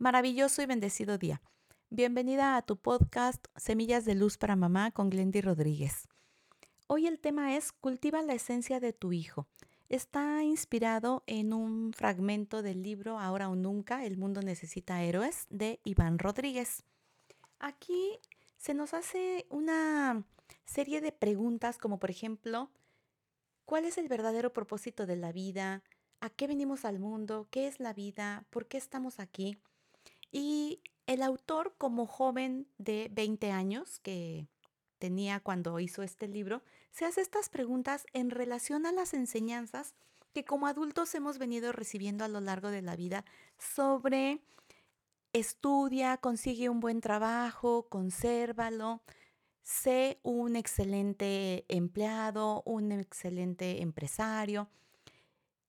Maravilloso y bendecido día. Bienvenida a tu podcast Semillas de Luz para Mamá con Glendy Rodríguez. Hoy el tema es Cultiva la esencia de tu hijo. Está inspirado en un fragmento del libro Ahora o Nunca, El mundo necesita héroes de Iván Rodríguez. Aquí se nos hace una serie de preguntas como por ejemplo, ¿cuál es el verdadero propósito de la vida? ¿A qué venimos al mundo? ¿Qué es la vida? ¿Por qué estamos aquí? Y el autor, como joven de 20 años que tenía cuando hizo este libro, se hace estas preguntas en relación a las enseñanzas que como adultos hemos venido recibiendo a lo largo de la vida sobre estudia, consigue un buen trabajo, consérvalo, sé un excelente empleado, un excelente empresario.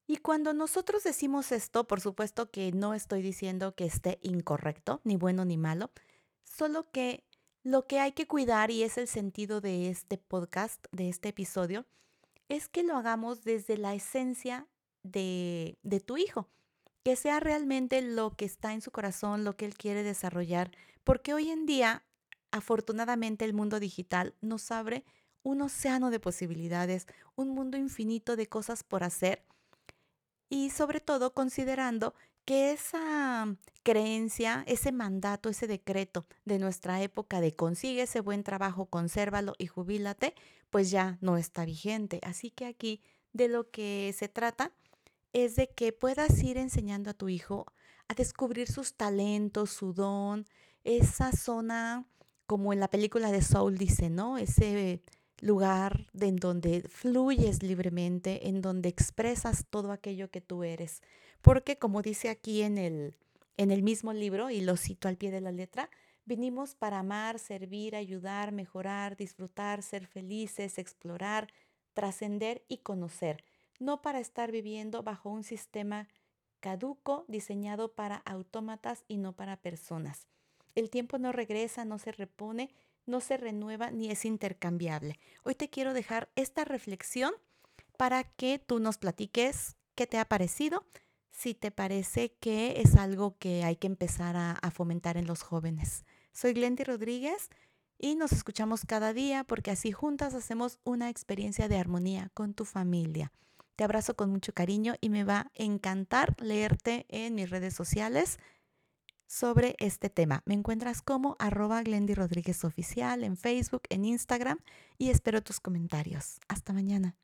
Y cuando nosotros decimos esto, por supuesto que no estoy diciendo que esté incorrecto, ni bueno ni malo, solo que lo que hay que cuidar, y es el sentido de este podcast, de este episodio, es que lo hagamos desde la esencia de, de tu hijo, que sea realmente lo que está en su corazón, lo que él quiere desarrollar, porque hoy en día, afortunadamente, el mundo digital nos abre un océano de posibilidades, un mundo infinito de cosas por hacer y sobre todo considerando que esa creencia, ese mandato, ese decreto de nuestra época de consigue ese buen trabajo, consérvalo y jubílate, pues ya no está vigente. Así que aquí de lo que se trata es de que puedas ir enseñando a tu hijo a descubrir sus talentos, su don, esa zona, como en la película de Soul dice, ¿no? Ese lugar en donde fluyes libremente, en donde expresas todo aquello que tú eres. Porque como dice aquí en el, en el mismo libro, y lo cito al pie de la letra, vinimos para amar, servir, ayudar, mejorar, disfrutar, ser felices, explorar, trascender y conocer, no para estar viviendo bajo un sistema caduco diseñado para autómatas y no para personas. El tiempo no regresa, no se repone, no se renueva ni es intercambiable. Hoy te quiero dejar esta reflexión para que tú nos platiques qué te ha parecido, si te parece que es algo que hay que empezar a, fomentar en los jóvenes. Soy Glendy Rodríguez y nos escuchamos cada día porque así juntas hacemos una experiencia de armonía con tu familia. Te abrazo con mucho cariño y me va a encantar leerte en mis redes sociales sobre este tema. Me encuentras como arroba Glendy Rodríguez Oficial en Facebook, en Instagram y espero tus comentarios. Hasta mañana.